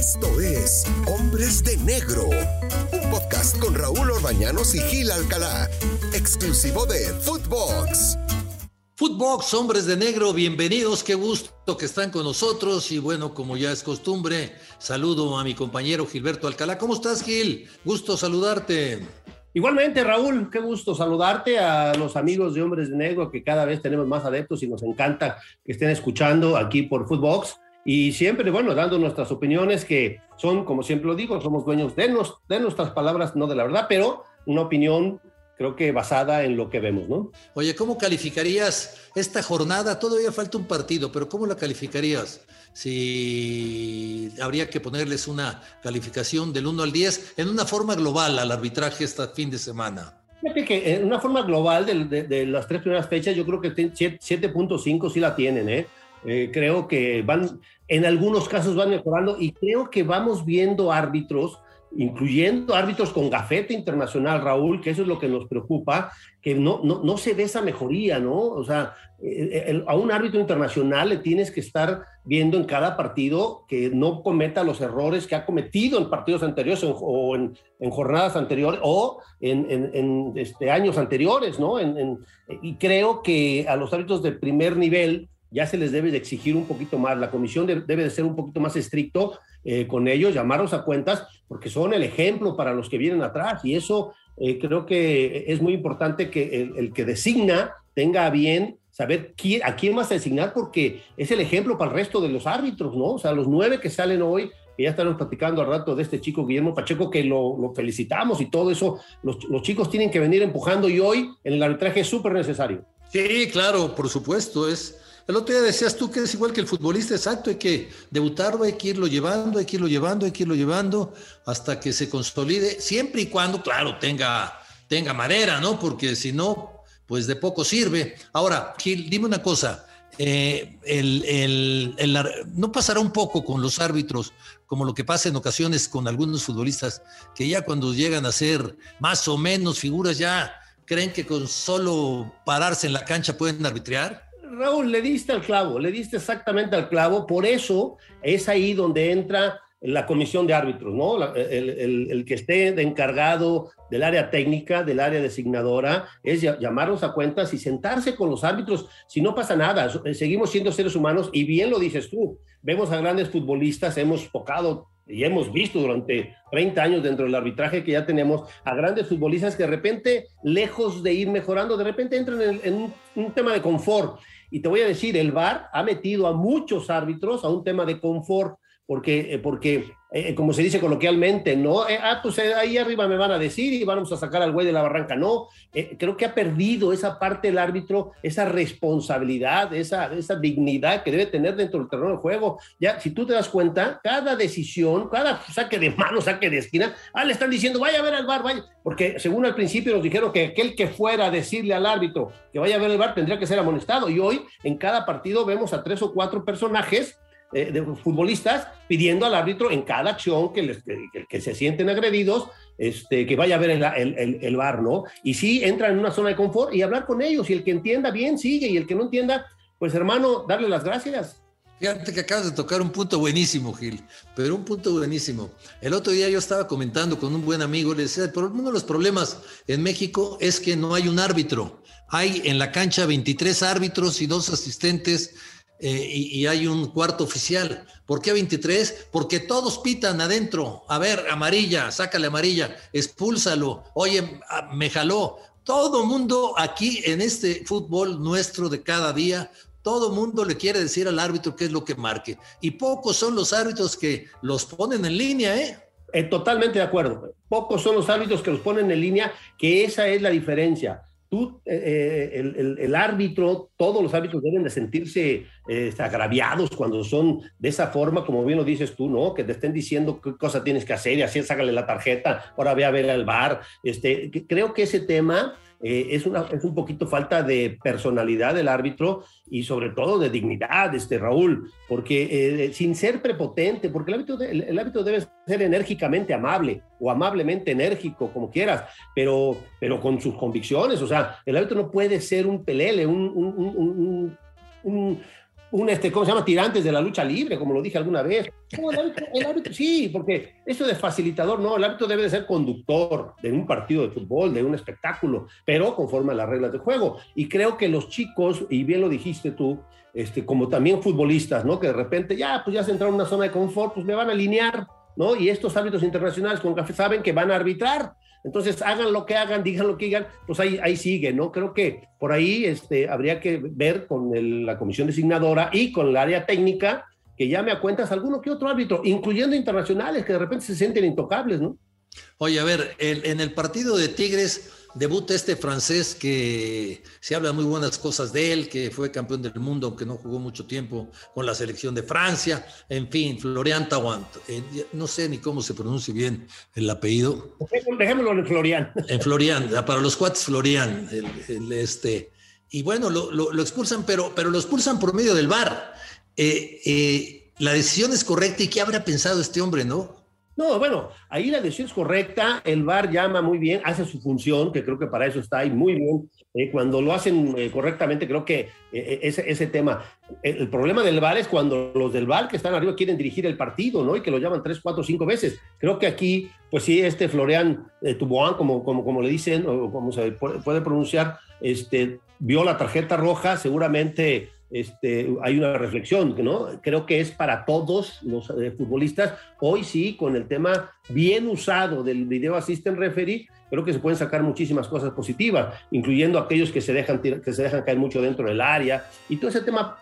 Esto es Hombres de Negro, un podcast con Raúl Orbañanos y Gil Alcalá, exclusivo de Footbox. Footbox, Hombres de Negro, bienvenidos, qué gusto que están con nosotros y bueno, como ya es costumbre, saludo a mi compañero Gilberto Alcalá. ¿Cómo estás, Gil? Gusto saludarte. Igualmente, Raúl, qué gusto saludarte a los amigos de Hombres de Negro, que cada vez tenemos más adeptos y nos encanta que estén escuchando aquí por Footbox. Y siempre, bueno, dando nuestras opiniones que son, como siempre lo digo, somos dueños de, nos, de nuestras palabras, no de la verdad, pero una opinión creo que basada en lo que vemos, ¿no? Oye, ¿cómo calificarías esta jornada? Todavía falta un partido, pero ¿cómo la calificarías? Si habría que ponerles una calificación del 1 al 10 en una forma global al arbitraje este fin de semana. Fíjate que en una forma global de, de, las tres primeras fechas, yo creo que 7.5 sí la tienen, ¿eh? ¿Eh? creo que van, en algunos casos van mejorando y creo que vamos viendo árbitros incluyendo árbitros con gafete internacional, Raúl, que eso es lo que nos preocupa, que no, no, no se ve esa mejoría, ¿no? O sea, a un árbitro internacional le tienes que estar viendo en cada partido que no cometa los errores que ha cometido en partidos anteriores o en, jornadas anteriores o en, este, años anteriores, ¿no? y creo que a los árbitros de primer nivel ya se les debe de exigir un poquito más, la comisión debe de ser un poquito más estricto eh, con ellos, llamarlos a cuentas, porque son el ejemplo para los que vienen atrás. Y eso eh, creo que es muy importante que el, que designa tenga bien saber quién, a quién vas a designar, porque es el ejemplo para el resto de los árbitros, ¿no? O sea, los nueve que salen hoy, que ya estamos platicando al rato de este chico Guillermo Pacheco, que lo, felicitamos y todo eso, los, los, chicos tienen que venir empujando y hoy en el arbitraje es súper necesario. Sí, claro, por supuesto, es el otro día decías tú que es igual que el futbolista, exacto, hay que debutarlo, hay que irlo llevando, hay que irlo llevando, hay que irlo llevando hasta que se consolide, siempre y cuando, claro, tenga, tenga madera, ¿no? Porque si no, pues de poco sirve. Ahora, Gil, dime una cosa, eh, no pasará un poco con los árbitros, como lo que pasa en ocasiones con algunos futbolistas, que ya cuando llegan a ser más o menos figuras, ya creen que con solo pararse en la cancha pueden arbitrar? Raúl, le diste al clavo, le diste exactamente al clavo, por eso es ahí donde entra la comisión de árbitros, ¿no? El, que esté encargado del área técnica, del área designadora, es llamarlos a cuentas y sentarse con los árbitros. Si no pasa nada, eh, seguimos siendo seres humanos y bien lo dices tú. Vemos a grandes futbolistas, hemos tocado y hemos visto durante 30 años dentro del arbitraje que ya tenemos a grandes futbolistas que de repente, lejos de ir mejorando, de repente entran en, un, un tema de confort y te voy a decir, el VAR ha metido a muchos árbitros a un tema de confort, porque, eh, porque eh, como se dice coloquialmente, no, eh, ah, pues ahí arriba me van a decir y vamos a sacar al güey de la barranca. No, creo que ha perdido esa parte del árbitro, esa responsabilidad, esa, esa dignidad que debe tener dentro del terreno de juego. Ya, si tú te das cuenta, cada decisión, cada saque de mano, saque de esquina, ah, le están diciendo, vaya a ver al bar, vaya, porque según al principio nos dijeron que aquel que fuera a decirle al árbitro que vaya a ver el bar tendría que ser amonestado. Y hoy en cada partido vemos a tres o cuatro personajes eh, de futbolistas pidiendo al árbitro en cada acción que, les, que, se sienten agredidos, este, que vaya a ver el, el, bar, ¿no? Y sí, entran en una zona de confort y hablar con ellos, y el que entienda bien sigue, y el que no entienda, pues hermano, darle las gracias. Fíjate que acabas de tocar un punto buenísimo, Gil, pero un punto buenísimo. El otro día yo estaba comentando con un buen amigo, le decía, pero uno de los problemas en México es que no hay un árbitro. Hay en la cancha 23 árbitros y dos asistentes eh, y, hay un cuarto oficial. ¿Por qué 23? Porque todos pitan adentro. A ver, amarilla, sácale amarilla, expúlsalo. Oye, ah, me jaló. Todo mundo aquí en este fútbol nuestro de cada día, todo mundo le quiere decir al árbitro qué es lo que marque. Y pocos son los árbitros que los ponen en línea, ¿eh? eh totalmente de acuerdo. Pocos son los árbitros que los ponen en línea, que esa es la diferencia tú, eh, eh, el, árbitro, todos los árbitros deben de sentirse eh, agraviados cuando son de esa forma, como bien lo dices tú, ¿no? Que te estén diciendo qué cosa tienes que hacer y así sácale la tarjeta, ahora ve a ver al bar. Este, creo que ese tema eh, es, una, es un poquito falta de personalidad del árbitro y sobre todo de dignidad, este Raúl, porque eh, sin ser prepotente, porque el árbitro, el, árbitro debe ser enérgicamente amable o amablemente enérgico, como quieras, pero, pero con sus convicciones, o sea, el árbitro no puede ser un pelele, un, este, ¿cómo se llama? Tirantes de la lucha libre, como lo dije alguna vez. el, árbitro, sí, porque eso de facilitador, no, el árbitro debe de ser conductor de un partido de fútbol, de un espectáculo, pero conforme a las reglas de juego. Y creo que los chicos, y bien lo dijiste tú, este, como también futbolistas, ¿no? Que de repente ya, pues ya se entraron en una zona de confort, pues me van a alinear, ¿no? Y estos árbitros internacionales con café saben que van a arbitrar. Entonces, hagan lo que hagan, digan lo que digan, pues ahí, ahí sigue, ¿no? Creo que por ahí este, habría que ver con la comisión designadora y con el área técnica que llame a cuentas alguno que otro árbitro, incluyendo internacionales que de repente se sienten intocables, ¿no? Oye, a ver, en el partido de Tigres, Debuta este francés que se habla muy buenas cosas de él, que fue campeón del mundo, aunque no jugó mucho tiempo con la selección de Francia. En fin, Florian Tawant. Eh, no sé ni cómo se pronuncia bien el apellido. Dejémoslo en Florian. En Florian, para los cuates Florian. este, y bueno, lo, expulsan, pero, pero lo expulsan por medio del VAR. Eh, eh, la decisión es correcta y qué habrá pensado este hombre, ¿no? No, bueno, ahí la decisión es correcta, el VAR llama muy bien, hace su función, que creo que para eso está ahí muy bien. Eh, cuando lo hacen eh, correctamente, creo que eh, ese, tema, el, problema del VAR es cuando los del VAR que están arriba quieren dirigir el partido, ¿no? Y que lo llaman tres, cuatro, cinco veces. Creo que aquí, pues sí, este Florian Tuboan, como, como, como le dicen, o como se puede pronunciar, este, vio la tarjeta roja, seguramente este, hay una reflexión, ¿no? Creo que es para todos los eh, futbolistas. Hoy sí, con el tema bien usado del video assistant referee, creo que se pueden sacar muchísimas cosas positivas, incluyendo aquellos que se dejan, que se dejan caer mucho dentro del área y todo ese tema,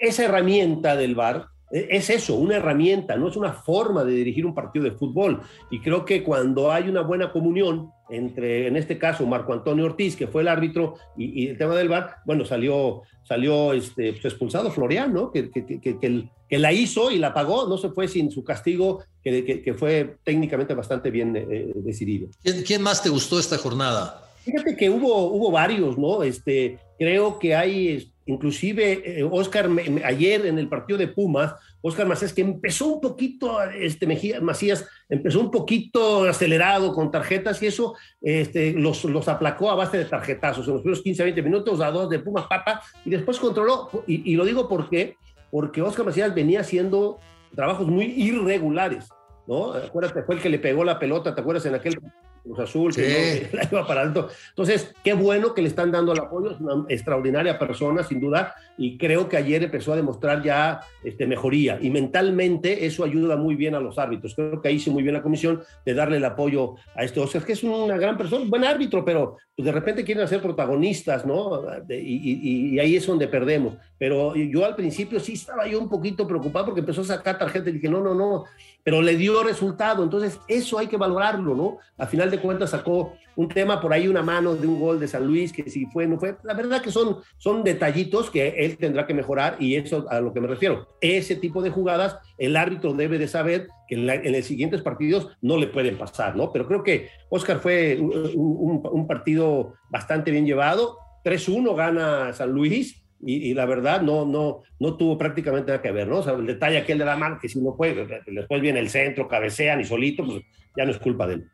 esa herramienta del VAR es eso, una herramienta, no es una forma de dirigir un partido de fútbol. Y creo que cuando hay una buena comunión entre, en este caso, Marco Antonio Ortiz, que fue el árbitro, y, el tema del VAR, bueno, salió, salió este, pues, expulsado Florian, ¿no? Que, que, la hizo y la pagó, no se fue sin su castigo, que, fue técnicamente bastante bien eh, decidido. ¿Quién, más te gustó esta jornada? Fíjate que hubo, hubo varios, ¿no? Este, creo que hay inclusive Oscar eh, ayer en el partido de Pumas, Oscar Macías, que empezó un poquito, este Mejía, Macías empezó un poquito acelerado con tarjetas y eso este, los, los aplacó a base de tarjetazos en los primeros 15, 20 minutos, a dos de Pumas, papa, y después controló, y, lo digo porque, porque Oscar Macías venía haciendo trabajos muy irregulares, ¿no? Acuérdate, fue el que le pegó la pelota, ¿te acuerdas en aquel Cruz Azul, que la iba para alto. Entonces, qué bueno que le están dando el apoyo, es una extraordinaria persona, sin duda, y creo que ayer empezó a demostrar ya este, mejoría. Y mentalmente eso ayuda muy bien a los árbitros. Creo que ahí hizo muy bien la comisión de darle el apoyo a este Oscar, que es una gran persona, buen árbitro, pero pues, de repente quieren ser protagonistas, ¿no? Y, y, ahí es donde perdemos. Pero yo al principio sí estaba yo un poquito preocupado porque empezó a sacar tarjeta y dije, no, no, no, pero le dio resultado. Entonces, eso hay que valorarlo, ¿no? A final de cuentas sacó un tema por ahí, una mano de un gol de San Luis, que si fue, no fue. La verdad que son, son detallitos que él tendrá que mejorar y eso a lo que me refiero. Ese tipo de jugadas, el árbitro debe de saber que en, los siguientes partidos no le pueden pasar, ¿no? Pero creo que Oscar fue un, partido bastante bien llevado. 3-1 gana San Luis y, la verdad no, no, no tuvo prácticamente nada que ver, ¿no? O sea, el detalle aquel de la mano, que si no puede, después viene el centro, cabecean y solito, pues ya no es culpa de él.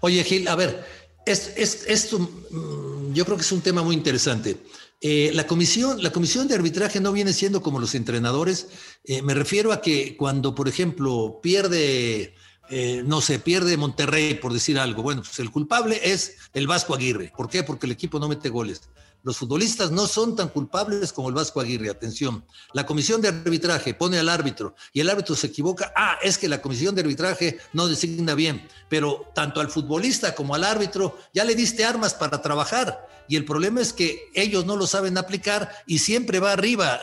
Oye, Gil, a ver, es, es, esto mm, yo creo que es un tema muy interesante. Eh, la, comisión, la comisión de arbitraje no viene siendo como los entrenadores. Eh, me refiero a que cuando, por ejemplo, pierde, eh, no sé, pierde Monterrey, por decir algo, bueno, pues el culpable es el Vasco Aguirre. ¿Por qué? Porque el equipo no mete goles. Los futbolistas no son tan culpables como el Vasco Aguirre. Atención, la comisión de arbitraje pone al árbitro y el árbitro se equivoca. Ah, es que la comisión de arbitraje no designa bien, pero tanto al futbolista como al árbitro ya le diste armas para trabajar. Y el problema es que ellos no lo saben aplicar y siempre va arriba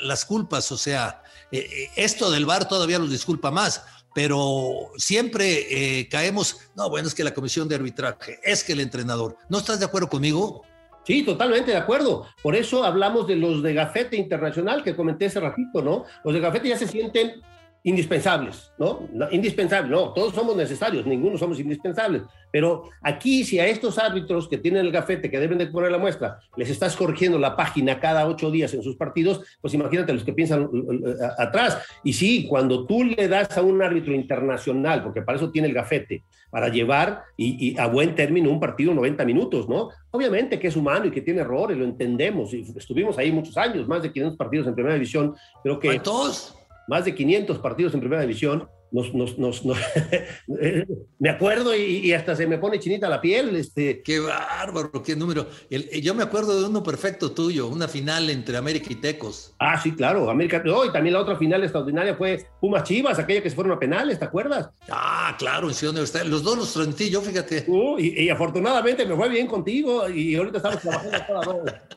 las culpas. O sea, eh, eh, esto del VAR todavía los disculpa más pero siempre eh, caemos, no, bueno, es que la comisión de arbitraje, es que el entrenador, ¿no estás de acuerdo conmigo? Sí, totalmente de acuerdo. Por eso hablamos de los de gafete internacional que comenté hace ratito, ¿no? Los de gafete ya se sienten indispensables, ¿no? Indispensables, no, todos somos necesarios, ninguno somos indispensables. Pero aquí, si a estos árbitros que tienen el gafete, que deben de poner la muestra, les estás corrigiendo la página cada ocho días en sus partidos, pues imagínate los que piensan atrás. Y sí, cuando tú le das a un árbitro internacional, porque para eso tiene el gafete, para llevar y, a buen término un partido 90 minutos, ¿no? Obviamente que es humano y que tiene errores, lo entendemos, y estuvimos ahí muchos años, más de 500 partidos en primera división, creo que... todos más de 500 partidos en primera división, nos, nos, nos, me acuerdo y, hasta se me pone chinita la piel. Este. Qué bárbaro, qué número. yo me acuerdo de uno perfecto tuyo, una final entre América y Tecos. Ah, sí, claro, América. Oh, y también la otra final extraordinaria fue Pumas Chivas, aquella que se fueron a penales, ¿te acuerdas? Ah, claro, en Ciudad Universitaria. Los dos los transmití yo, fíjate. Uh, y, y, afortunadamente me fue bien contigo y ahorita estamos trabajando toda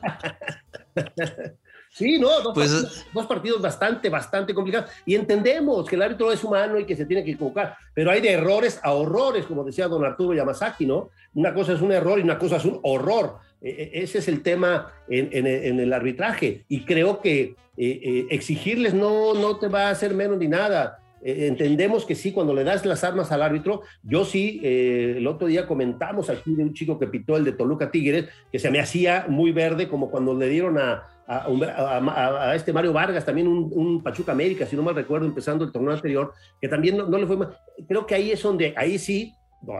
Sí, no, pues, dos, partidos, bastante, bastante complicados. Y entendemos que el árbitro es humano y que se tiene que equivocar, pero hay de errores a horrores, como decía don Arturo Yamazaki, ¿no? Una cosa es un error y una cosa es un horror. E, e, ese es el tema en, el arbitraje. Y creo que eh, eh, exigirles no, no te va a hacer menos ni nada. E, entendemos que sí, cuando le das las armas al árbitro, yo sí, eh, el otro día comentamos aquí de un chico que pitó el de Toluca Tigres, que se me hacía muy verde, como cuando le dieron a, a, este Mario Vargas, también un, Pachuca América, si no mal recuerdo, empezando el torneo anterior, que también no, le fue mal. Creo que ahí es donde, ahí sí,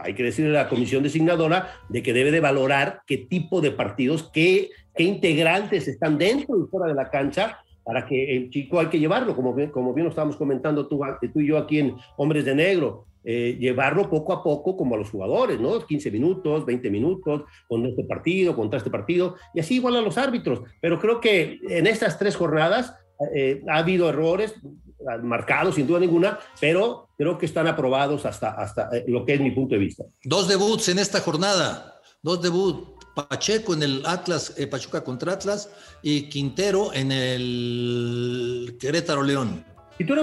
hay que decirle a la comisión designadora de que debe de valorar qué tipo de partidos, qué, qué integrantes están dentro y fuera de la cancha para que el chico hay que llevarlo, como bien, como bien lo estábamos comentando tú, tú y yo aquí en Hombres de Negro, eh, llevarlo poco a poco como a los jugadores, ¿no? 15 minutos, 20 minutos, con este partido, contra este partido, y así igual a los árbitros. Pero creo que en estas tres jornadas eh, ha habido errores marcados sin duda ninguna, pero creo que están aprobados hasta, hasta eh, lo que es mi punto de vista. Dos debuts en esta jornada, dos debuts. Pacheco en el Atlas, Pachuca contra Atlas, y Quintero en el Querétaro León.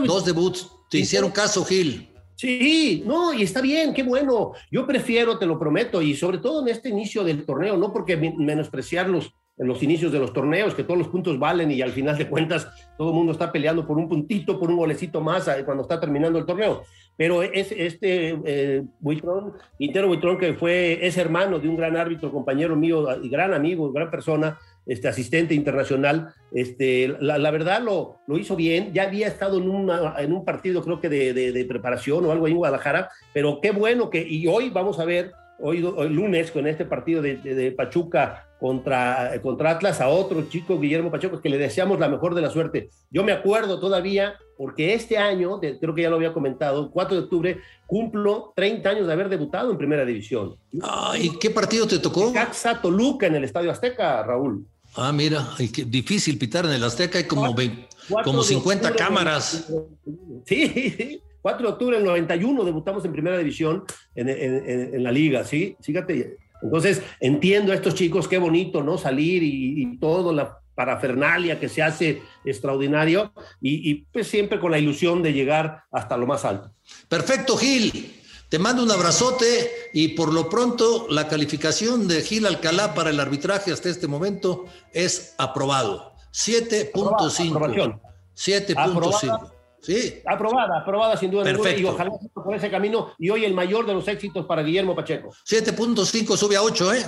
Dos debuts. Te hicieron caso, Gil. Sí, no, y está bien, qué bueno. Yo prefiero, te lo prometo, y sobre todo en este inicio del torneo, no porque menospreciar los, en los inicios de los torneos, que todos los puntos valen y al final de cuentas todo el mundo está peleando por un puntito, por un golecito más eh, cuando está terminando el torneo. Pero es este eh, Buitrón, Quintero Buitrón, que fue, es hermano de un gran árbitro, compañero mío gran amigo, gran persona, este asistente internacional, este, la, verdad lo, lo, hizo bien, ya había estado en, una, en un partido creo que de, de, preparación o algo ahí en Guadalajara, pero qué bueno que, y hoy vamos a ver, hoy, hoy lunes con este partido de, de, Pachuca contra, contra Atlas, a otro chico, Guillermo Pacheco, que le deseamos la mejor de la suerte. Yo me acuerdo todavía, porque este año, creo que ya lo había comentado, 4 de octubre, cumplo 30 años de haber debutado en Primera División. ¿Y qué partido te tocó? Caxa Toluca en el Estadio Azteca, Raúl. Ah, mira, difícil pitar en el Azteca, hay como, como 50 cámaras. Sí, 4 de octubre del 91 debutamos en primera división en, la liga, ¿sí? Fíjate, entonces entiendo a estos chicos, qué bonito, ¿no? Salir y, y todo, la parafernalia que se hace extraordinario y, y pues siempre con la ilusión de llegar hasta lo más alto. Perfecto, Gil. Te mando un abrazote y por lo pronto la calificación de Gil Alcalá para el arbitraje hasta este momento es aprobado. 7.5. 7.5. Sí. Aprobada, aprobada sin duda ninguna. Y ojalá por ese camino. Y hoy el mayor de los éxitos para Guillermo Pacheco. 7.5 sube a 8, ¿eh?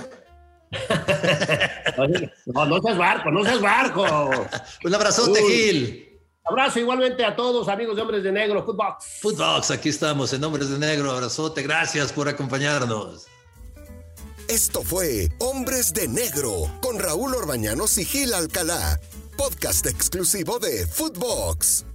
no, no seas barco, no seas barco. un abrazote, Gil. Abrazo igualmente a todos, amigos de Hombres de Negro, Footbox. Footbox, aquí estamos en Hombres de Negro. Abrazote, gracias por acompañarnos. Esto fue Hombres de Negro con Raúl Orbañanos y Gil Alcalá, podcast exclusivo de Footbox.